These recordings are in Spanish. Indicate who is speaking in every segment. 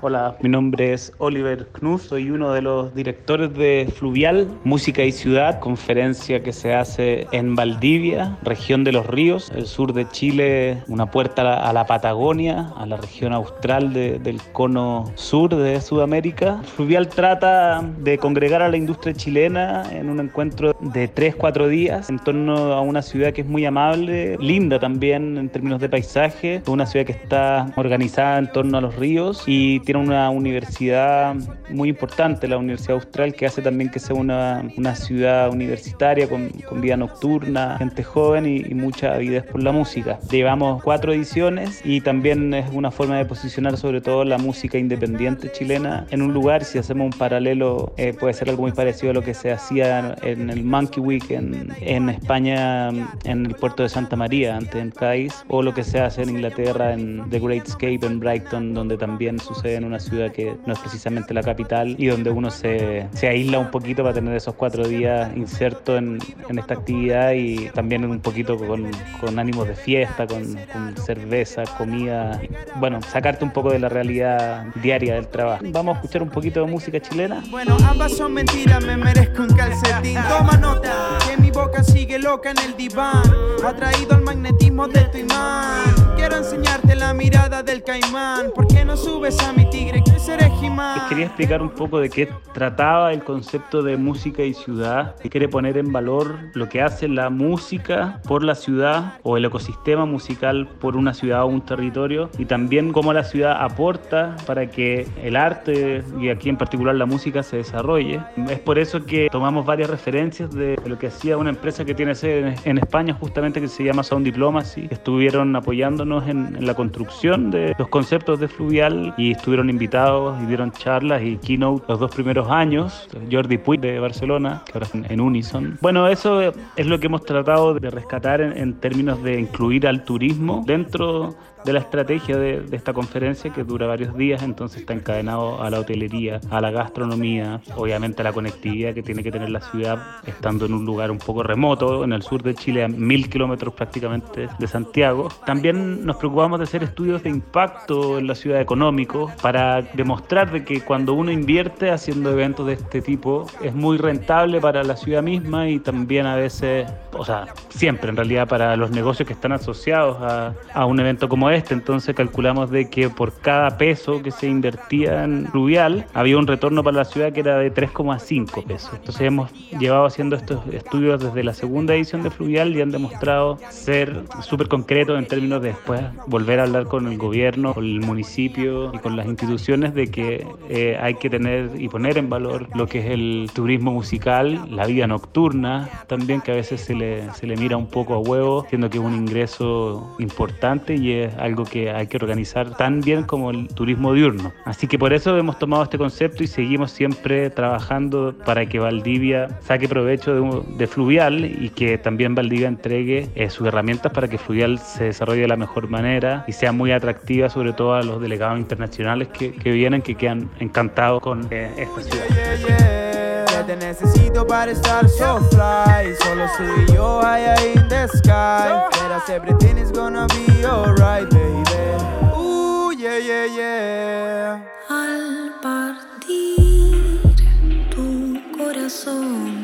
Speaker 1: Hola, mi nombre es Oliver Knus, soy uno de los directores de Fluvial, Música y Ciudad, conferencia que se hace en Valdivia, región de los ríos, el sur de Chile, una puerta a la, Patagonia, a la región austral del cono sur de Sudamérica. Fluvial trata de congregar a la industria chilena en un encuentro de 3-4 días en torno a una ciudad que es muy amable, linda también en términos de paisaje, una ciudad que está organizada en torno a los ríos y tiene una universidad muy importante, la Universidad Austral, que hace también que sea una, una ciudad universitaria con, con, vida nocturna, gente joven y, y, mucha avidez por la música. Llevamos cuatro ediciones y también es una forma de posicionar sobre todo la música independiente chilena en un lugar, si hacemos un paralelo, eh, puede ser algo muy parecido a lo que se hacía en el Monkey Week en, en España, en el puerto de Santa María, antes en Cádiz, o lo que se hace en Inglaterra en The Great Escape en Brighton, donde también sucede en una ciudad que no es precisamente la capital y donde uno se, se aísla un poquito para tener esos cuatro días inserto en, en esta actividad y también un poquito con, con ánimos de fiesta, con, con, cerveza, comida, bueno, sacarte un poco de la realidad diaria del trabajo. Vamos a escuchar un poquito de música chilena.
Speaker 2: Bueno, ambas son mentiras, me merezco un calcetín. Toma nota, que mi boca sigue loca en el diván, atraído al magnetismo de tu imán. Quiero enseñarte la mirada del caimán, ¿por qué no subes a mi tigre
Speaker 1: Les quería explicar un poco de qué trataba el concepto de música y ciudad, que quiere poner en valor lo que hace la música por la ciudad o el ecosistema musical por una ciudad o un territorio y también cómo la ciudad aporta para que el arte y aquí en particular la música se desarrolle. Es por eso que tomamos varias referencias de lo que hacía una empresa que tiene sede en España justamente que se llama Sound Diplomacy, que estuvieron apoyándonos en, en la construcción de los conceptos de fluvial y estuvieron invitados y dieron charlas y keynote los dos primeros años. Jordi Puig de Barcelona, que ahora en Unison. Bueno, eso es lo que hemos tratado de rescatar en, en términos de incluir al turismo dentro de la estrategia de, de, esta conferencia que dura varios días, entonces está encadenado a la hotelería, a la gastronomía, obviamente a la conectividad que tiene que tener la ciudad estando en un lugar un poco remoto, en el sur de Chile, a mil kilómetros prácticamente de Santiago. También nos preocupamos de hacer estudios de impacto en la ciudad económico para demostrar que cuando uno invierte haciendo eventos de este tipo es muy rentable para la ciudad misma y también a veces, o sea, siempre en realidad para los negocios que están asociados a, a un evento como este. Entonces calculamos de que por cada peso que se invertía en Fluvial había un retorno para la ciudad que era de 3,5 pesos. Entonces hemos llevado haciendo estos estudios desde la segunda edición de Fluvial y han demostrado ser súper concretos en términos de después volver a hablar con el gobierno, con el municipio y con las instituciones de que eh, hay que tener y poner en valor lo que es el turismo musical, la vida nocturna, también que a veces se le, se le mira un poco a huevo, siendo que es un ingreso importante y es algo que hay que organizar tan bien como el turismo diurno. Así que por eso hemos tomado este concepto y seguimos siempre trabajando para que Valdivia saque provecho de, de Fluvial y que también Valdivia entregue eh, sus herramientas para que Fluvial se desarrolle de la mejor manera y sea muy atractiva sobre todo a los delegados internacionales que, que vienen, que quedan encantados con eh, esta ciudad.
Speaker 2: Yeah, yeah. Te necesito para estar so fly. Solo soy yo high in the sky. But everything is gonna be alright, baby. Ooh, yeah, yeah, yeah.
Speaker 3: Al partir tu corazón,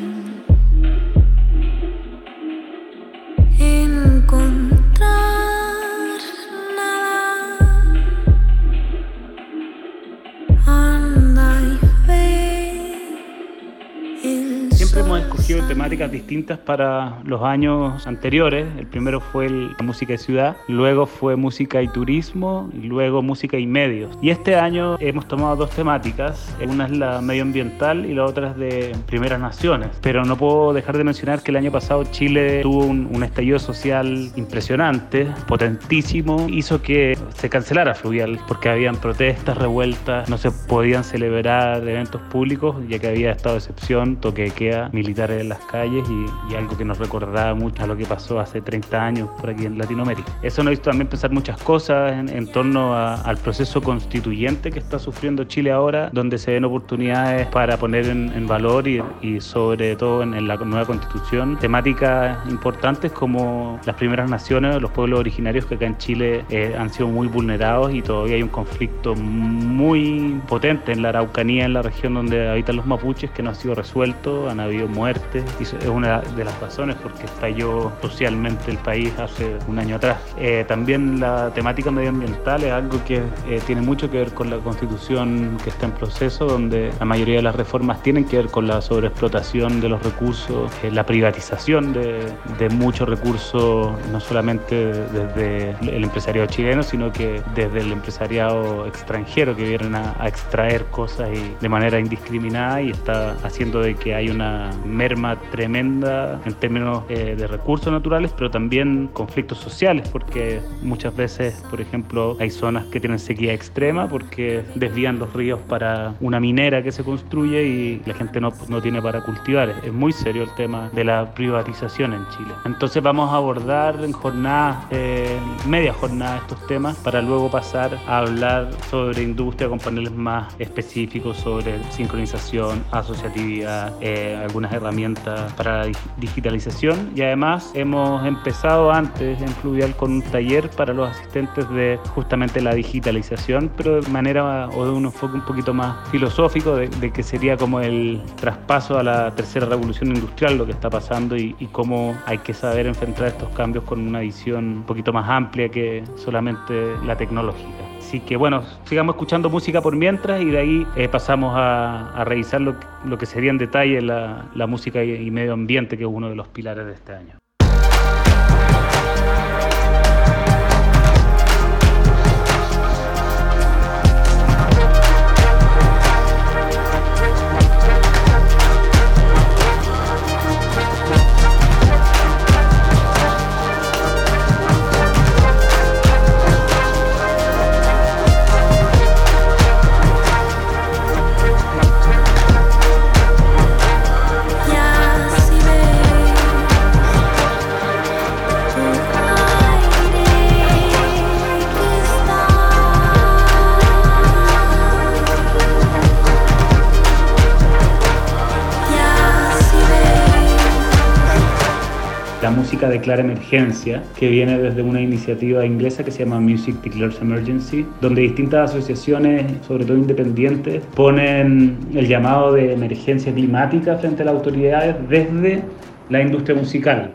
Speaker 1: escogido temáticas distintas para los años anteriores. El primero fue el- la música de ciudad, luego fue música y turismo, y luego música y medios. Y este año hemos tomado dos temáticas. Una es la medioambiental y la otra es de primeras naciones. Pero no puedo dejar de mencionar que el año pasado Chile tuvo un, un estallido social impresionante, potentísimo, hizo que se cancelara Fluvial porque habían protestas, revueltas, no se podían celebrar eventos públicos ya que había estado de excepción, toque de queda, militares en las calles y, algo que nos recordaba mucho a lo que pasó hace 30 años por aquí en Latinoamérica. Eso nos hizo también pensar muchas cosas en, torno al proceso constituyente que está sufriendo Chile ahora, donde se ven oportunidades para poner en, valor y, sobre todo en, la nueva constitución temáticas importantes como las primeras naciones, los pueblos originarios que acá en Chile eh, han sido muy vulnerados y todavía hay un conflicto muy potente en la Araucanía, en la región donde habitan los mapuches, que no ha sido resuelto, han habido muertes y es una de las razones por qué estalló socialmente el país hace un año atrás. Eh, también la temática medioambiental es algo que eh, tiene mucho que ver con la constitución que está en proceso, donde la mayoría de las reformas tienen que ver con la sobreexplotación de los recursos, eh, la privatización de, de muchos recursos, no solamente desde el empresariado chileno, sino que desde el empresariado extranjero que vienen a, extraer cosas y de manera indiscriminada y está haciendo de que hay una merma tremenda en términos eh, de recursos naturales, pero también conflictos sociales, porque muchas veces, por ejemplo, hay zonas que tienen sequía extrema porque desvían los ríos para una minera que se construye y la gente no, no tiene para cultivar. Es muy serio el tema de la privatización en Chile. Entonces vamos a abordar en jornadas, eh, media jornada estos temas para luego pasar a hablar sobre industria con paneles más específicos sobre sincronización, asociatividad, eh, algunas herramientas para la digitalización y además hemos empezado antes en Fluvial con un taller para los asistentes de justamente la digitalización, pero de manera o de un enfoque un poquito más filosófico de, que sería como el traspaso a la tercera revolución industrial, lo que está pasando y, y cómo hay que saber enfrentar estos cambios con una visión un poquito más amplia que solamente la tecnológica. Así que bueno, sigamos escuchando música por mientras y de ahí eh, pasamos a, revisar lo, que sería en detalle la, la música y medio ambiente, que es uno de los pilares de este año. Declara emergencia, que viene desde una iniciativa inglesa que se llama Music Declares Emergency, donde distintas asociaciones, sobre todo independientes, ponen el llamado de emergencia climática frente a las autoridades desde la industria musical.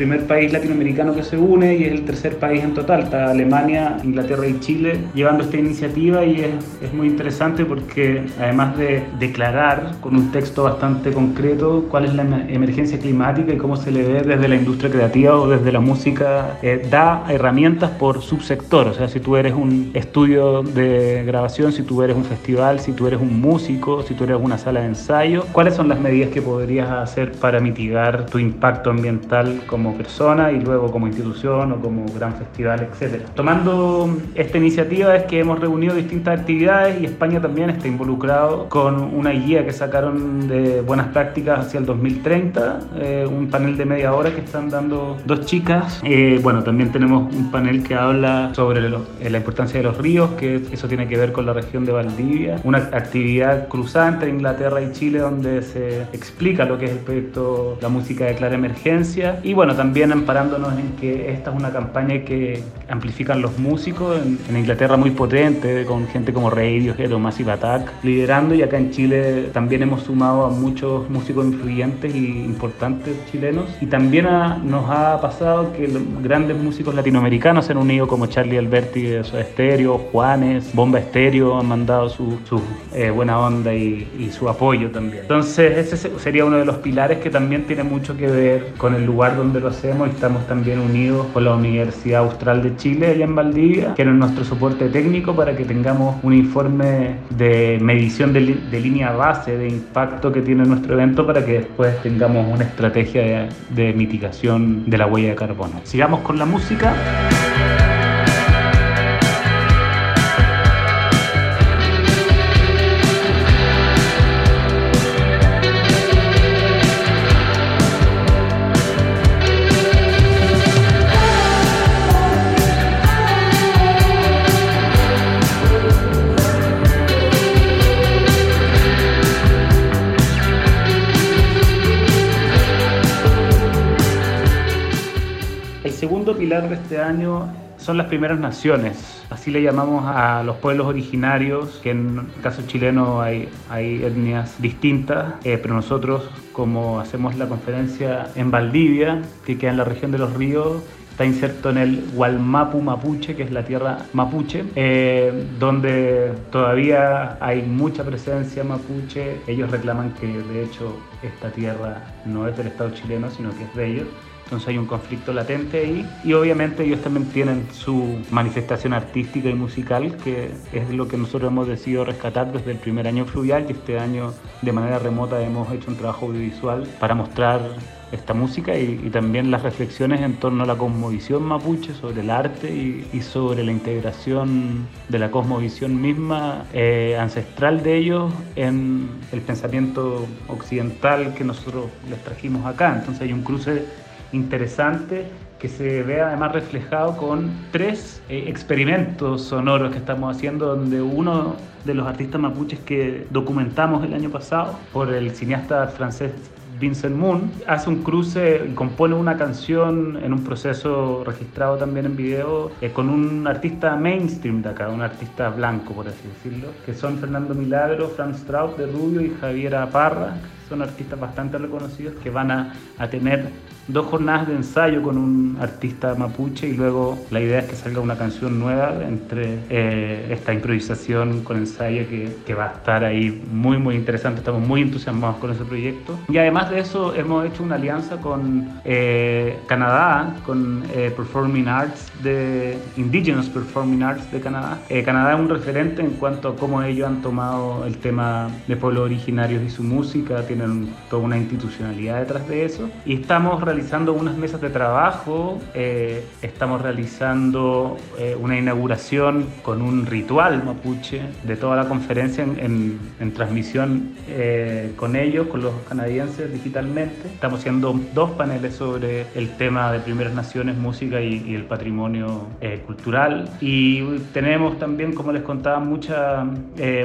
Speaker 1: Primer país latinoamericano que se une y es el tercer país en total. Está Alemania, Inglaterra y Chile llevando esta iniciativa y es, es muy interesante porque además de declarar con un texto bastante concreto cuál es la emergencia climática y cómo se le ve desde la industria creativa o desde la música, eh, da herramientas por subsector. O sea, si tú eres un estudio de grabación, si tú eres un festival, si tú eres un músico, si tú eres una sala de ensayo, ¿cuáles son las medidas que podrías hacer para mitigar tu impacto ambiental como persona y luego como institución o como gran festival, etc. Tomando esta iniciativa es que hemos reunido distintas actividades y España también está involucrado con una guía que sacaron de buenas prácticas hacia el 2030, eh, un panel de media hora que están dando dos chicas. Eh, bueno, también tenemos un panel que habla sobre eh, la importancia de los ríos, que eso tiene que ver con la región de Valdivia, una actividad cruzada entre Inglaterra y Chile donde se explica lo que es el proyecto La Música de Clara Emergencia y bueno, también amparándonos en que esta es una campaña que amplifican los músicos, en, Inglaterra muy potente, con gente como Radiohead o Massive Attack liderando y acá en Chile también hemos sumado a muchos músicos influyentes y importantes chilenos y también nos ha pasado que los grandes músicos latinoamericanos se han unido como Charlie Alberti de Soda Stereo, Juanes, Bomba Estéreo han mandado su, eh, buena onda y, y su apoyo también. Entonces ese sería uno de los pilares que también tiene mucho que ver con el lugar donde lo hacemos estamos también unidos con la Universidad Austral de Chile, allá en Valdivia, que es nuestro soporte técnico para que tengamos un informe de medición de, de línea base de impacto que tiene nuestro evento para que después tengamos una estrategia de, de mitigación de la huella de carbono. Sigamos con la música. De este año son las primeras naciones. Así le llamamos a los pueblos originarios, que en el caso chileno hay, hay etnias distintas, eh, pero nosotros, como hacemos la conferencia en Valdivia, que queda en la región de los ríos, está inserto en el Gualmapu Mapuche, que es la tierra mapuche, eh, donde todavía hay mucha presencia mapuche. Ellos reclaman que de hecho esta tierra no es del Estado chileno, sino que es de ellos. Entonces hay un conflicto latente ahí y obviamente ellos también tienen su manifestación artística y musical, que es lo que nosotros hemos decidido rescatar desde el primer año fluvial y este año de manera remota hemos hecho un trabajo audiovisual para mostrar esta música y, también las reflexiones en torno a la cosmovisión mapuche, sobre el arte y, sobre la integración de la cosmovisión misma eh, ancestral de ellos en el pensamiento occidental que nosotros les trajimos acá. Entonces hay un cruce interesante que se ve además reflejado con tres eh, experimentos sonoros que estamos haciendo, donde uno de los artistas mapuches que documentamos el año pasado por el cineasta francés Vincent Moon, hace un cruce y compone una canción en un proceso registrado también en video eh, con un artista mainstream de acá, un artista blanco, por así decirlo, que son Fernando Milagro, Franz Strauss de Rubio y Javiera Parra, son artistas bastante reconocidos que van a, a tener dos jornadas de ensayo con un artista mapuche y luego la idea es que salga una canción nueva entre eh, esta improvisación con ensayo que, que, va a estar ahí muy muy interesante, estamos muy entusiasmados con ese proyecto. Y además de eso hemos hecho una alianza con eh, Canadá, con eh, Performing Arts de Indigenous Performing Arts de Canadá. Canadá es un referente en cuanto a cómo ellos han tomado el tema de pueblos originarios y su música, tienen toda una institucionalidad detrás de eso. Y estamos realizando unas mesas de trabajo, eh, estamos realizando eh, una inauguración con un ritual mapuche de toda la conferencia en, en, transmisión eh, con ellos, con los canadienses digitalmente. Estamos haciendo dos paneles sobre el tema de Primeras Naciones, música y, el patrimonio cultural. Y tenemos también, como les contaba, mucha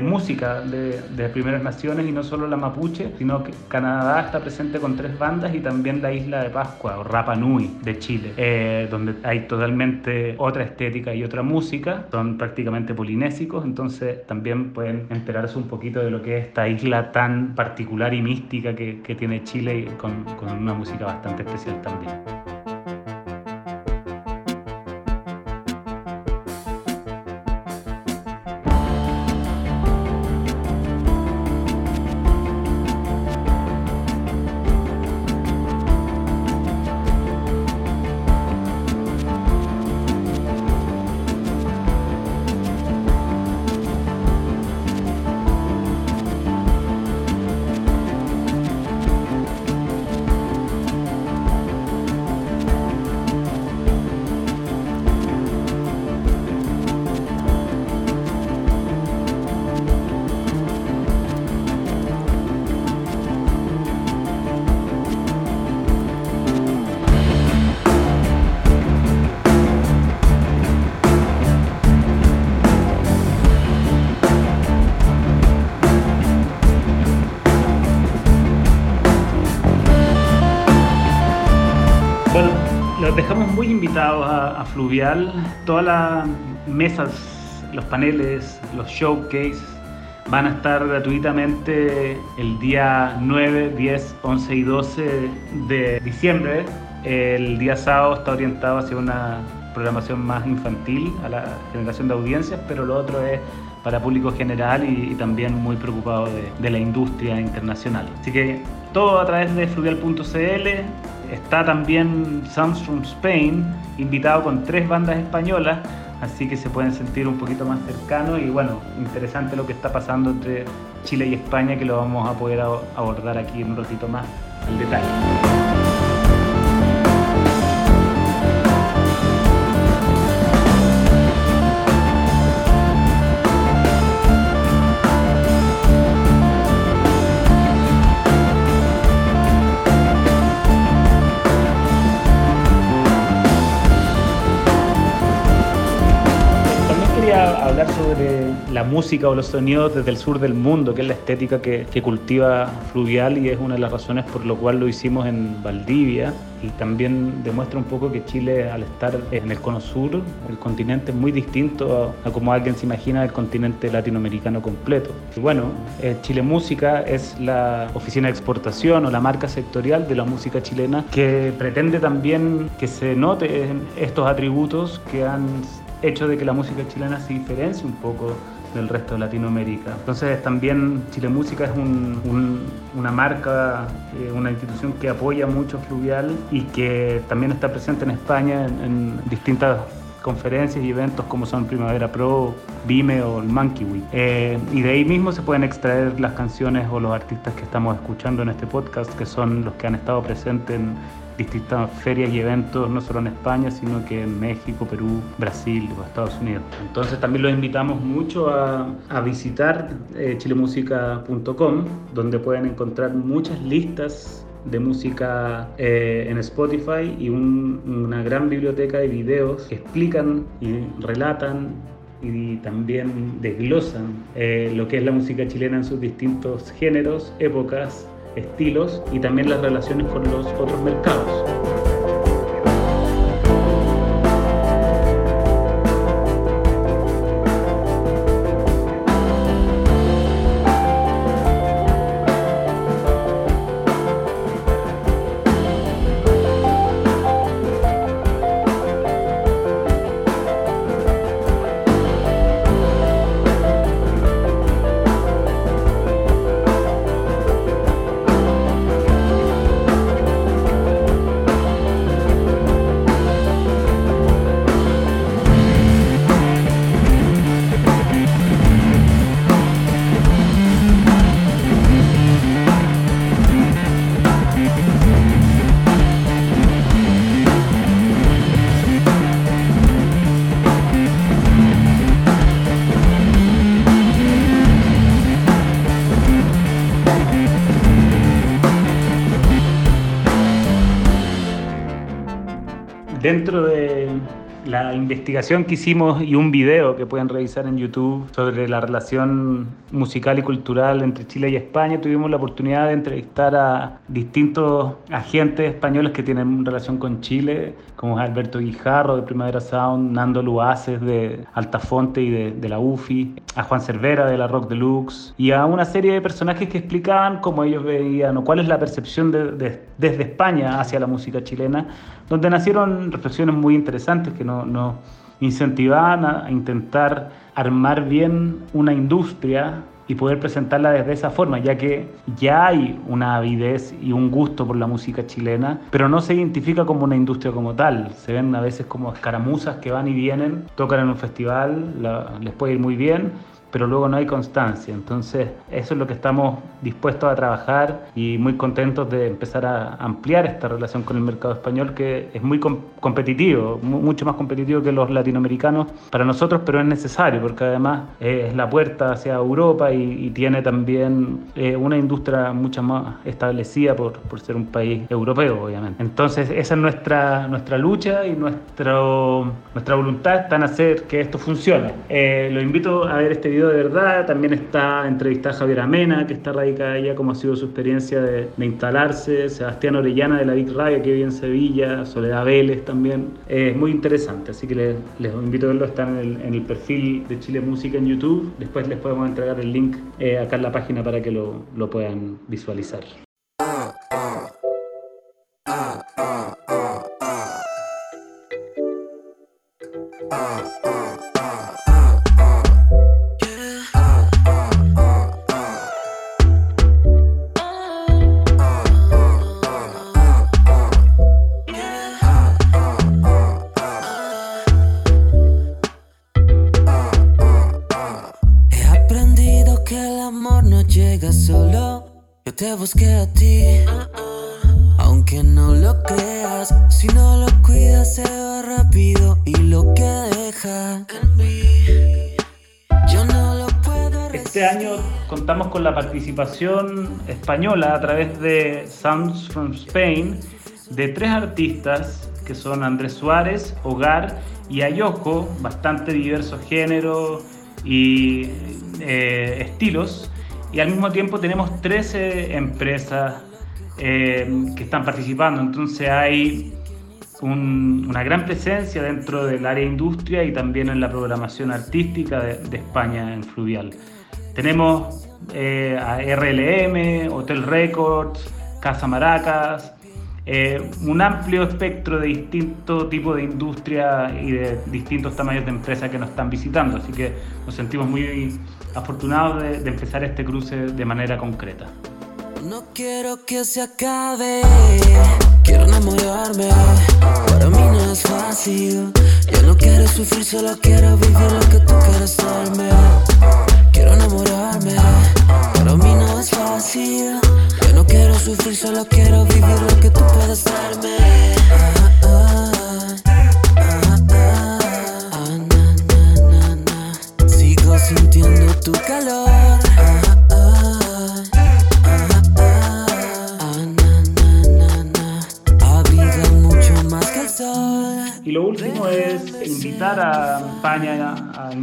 Speaker 1: música de, de Primeras Naciones y no solo la mapuche, sino que Canadá está presente con tres bandas y también la isla de Pascua o Rapa Nui de Chile, eh, donde hay totalmente otra estética y otra música, son prácticamente polinésicos, entonces también pueden enterarse un poquito de lo que es esta isla tan particular y mística que, tiene Chile con una música bastante especial también. Invitados a, Fluvial. Todas las mesas, los paneles, los showcases van a estar gratuitamente el día 9, 10, 11 y 12 de diciembre. El día sábado está orientado hacia una programación más infantil, a la generación de audiencias, pero lo otro es para público general y, también muy preocupado de, de, la industria internacional. Así que todo a través de fluvial.cl está también Sounds from Spain, invitado con tres bandas españolas, así que se pueden sentir un poquito más cercanos y bueno, interesante lo que está pasando entre Chile y España que lo vamos a poder abordar aquí en un ratito más al detalle. Música o los sonidos desde el sur del mundo, que es la estética que, cultiva Fluvial y es una de las razones por lo cual lo hicimos en Valdivia y también demuestra un poco que Chile al estar en el cono sur, el continente es muy distinto a, como alguien se imagina el continente latinoamericano completo. Y bueno, eh, Chile Música es la oficina de exportación o la marca sectorial de la música chilena que pretende también que se note estos atributos que han hecho de que la música chilena se diferencie un poco del resto de Latinoamérica. Entonces también Chile Música es una marca, eh, una institución que apoya mucho Fluvial y que también está presente en España en, distintas conferencias y eventos como son Primavera Pro, Vime o el Monkey Week. Eh, y de ahí mismo se pueden extraer las canciones o los artistas que estamos escuchando en este podcast, que son los que han estado presentes en distintas ferias y eventos, no solo en España, sino que en México, Perú, Brasil o Estados Unidos. Entonces también los invitamos mucho a, visitar eh, chilemusica.com, donde pueden encontrar muchas listas de música eh, en Spotify y una gran biblioteca de videos que explican y relatan y también desglosan eh, lo que es la música chilena en sus distintos géneros, épocas estilos y también las relaciones con los otros mercados. Dentro de la investigación que hicimos y un video que pueden revisar en YouTube sobre la relación musical y cultural entre Chile y España, tuvimos la oportunidad de entrevistar a distintos agentes españoles que tienen relación con Chile, como Alberto Guijarro de Primavera Sound, Nando Luaces de Altafonte y de, la UFI, a Juan Cervera de la Rock Deluxe y a una serie de personajes que explicaban cómo ellos veían o cuál es la percepción desde España hacia la música chilena, donde nacieron reflexiones muy interesantes que nos no incentivaban a intentar armar bien una industria y poder presentarla desde esa forma, ya que ya hay una avidez y un gusto por la música chilena, pero no se identifica como una industria como tal. Se ven a veces como escaramuzas que van y vienen, tocan en un festival, les puede ir muy bien, pero luego no hay constancia. Entonces, eso es lo que estamos dispuestos a trabajar y muy contentos de empezar a ampliar esta relación con el mercado español, que es muy competitivo, mucho más competitivo que los latinoamericanos para nosotros, pero es necesario porque además es la puerta hacia Europa y, tiene también eh, una industria mucho más establecida por, por, ser un país europeo, obviamente. Entonces, esa es nuestra, nuestra lucha y nuestro, nuestra voluntad está en hacer que esto funcione. Eh, lo invito a ver este video de verdad. También está entrevistada Javier Amena, que está radicada allá, cómo ha sido su experiencia de, instalarse. Sebastián Orellana de la Big Radio, que vive en Sevilla. Soledad Vélez también. es muy interesante, así que les, les, invito a verlo. Está en el, en el, perfil de Chile Música en YouTube. Después les podemos entregar el link eh, acá en la página para que lo, lo puedan visualizar. Participación española a través de Sounds from Spain de tres artistas que son Andrés Suárez, Hogar y Ayoko, bastante diversos géneros y eh, estilos. Y al mismo tiempo tenemos 13 empresas eh, que están participando. Entonces hay una gran presencia dentro del área de industria y también en la programación artística de, España en Fluvial. Tenemos eh, a RLM, Hotel Records, Casa Maracas, eh, un amplio espectro de distintos tipos de industria y de distintos tamaños de empresas que nos están visitando. Así que nos sentimos muy afortunados de, empezar este cruce de manera concreta.
Speaker 4: No quiero que se acabe, quiero enamorarme. Para mí no es fácil. Yo no quiero sufrir, solo quiero vivir lo que tú quieres darme.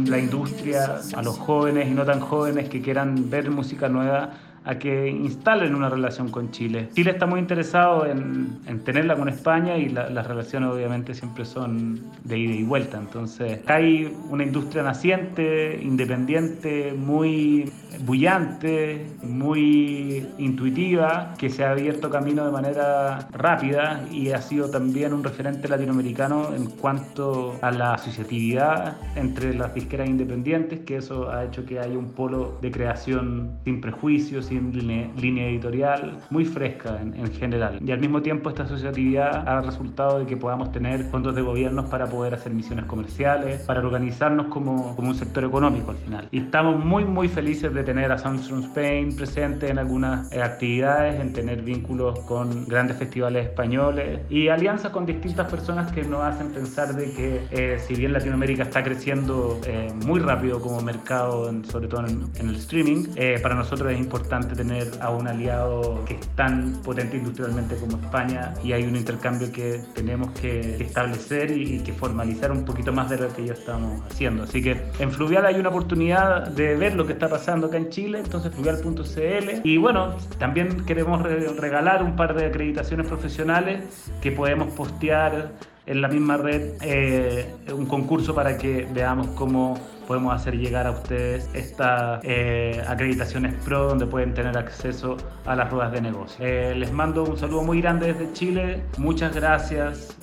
Speaker 1: La industria, a los jóvenes y no tan jóvenes que quieran ver música nueva a que instalen una relación con Chile. Chile está muy interesado en, tenerla con España y las relaciones obviamente siempre son de ida y vuelta. Entonces hay una industria naciente, independiente, muy bullante, muy intuitiva, que se ha abierto camino de manera rápida y ha sido también un referente latinoamericano en cuanto a la asociatividad entre las disqueras independientes, que eso ha hecho que haya un polo de creación sin prejuicios, línea, editorial muy fresca en, general. Y al mismo tiempo esta asociatividad ha resultado de que podamos tener fondos de gobierno para poder hacer misiones comerciales, para organizarnos como, como un sector económico al final. Y estamos muy muy felices de tener a Samsung Spain presente en algunas eh, actividades, en tener vínculos con grandes festivales españoles y alianzas con distintas personas que nos hacen pensar de que eh, si bien Latinoamérica está creciendo eh, muy rápido como mercado, sobre todo en, en el streaming, para nosotros es importante tener a un aliado que es tan potente industrialmente como España y hay un intercambio que tenemos que establecer y, que formalizar un poquito más de lo que ya estamos haciendo. Así que en Fluvial hay una oportunidad de ver lo que está pasando acá en Chile, entonces fluvial.cl y bueno, también queremos regalar un par de acreditaciones profesionales que podemos postear en la misma red eh, un concurso para que veamos cómo podemos hacer llegar a ustedes estas eh, acreditaciones pro donde pueden tener acceso a las ruedas de negocio. Eh, les mando un saludo muy grande desde Chile, muchas gracias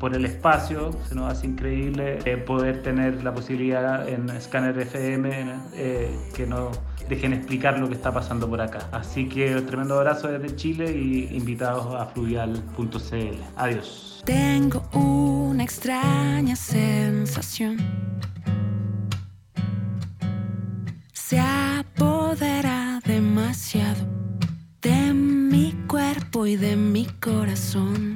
Speaker 1: por el espacio, se nos hace increíble poder tener la posibilidad en Scanner FM que nos dejen explicar lo que está pasando por acá. Así que un tremendo abrazo desde Chile y invitados a fluvial.cl. Adiós.
Speaker 3: Tengo una extraña sensación. Se apodera demasiado de mi cuerpo y de mi corazón.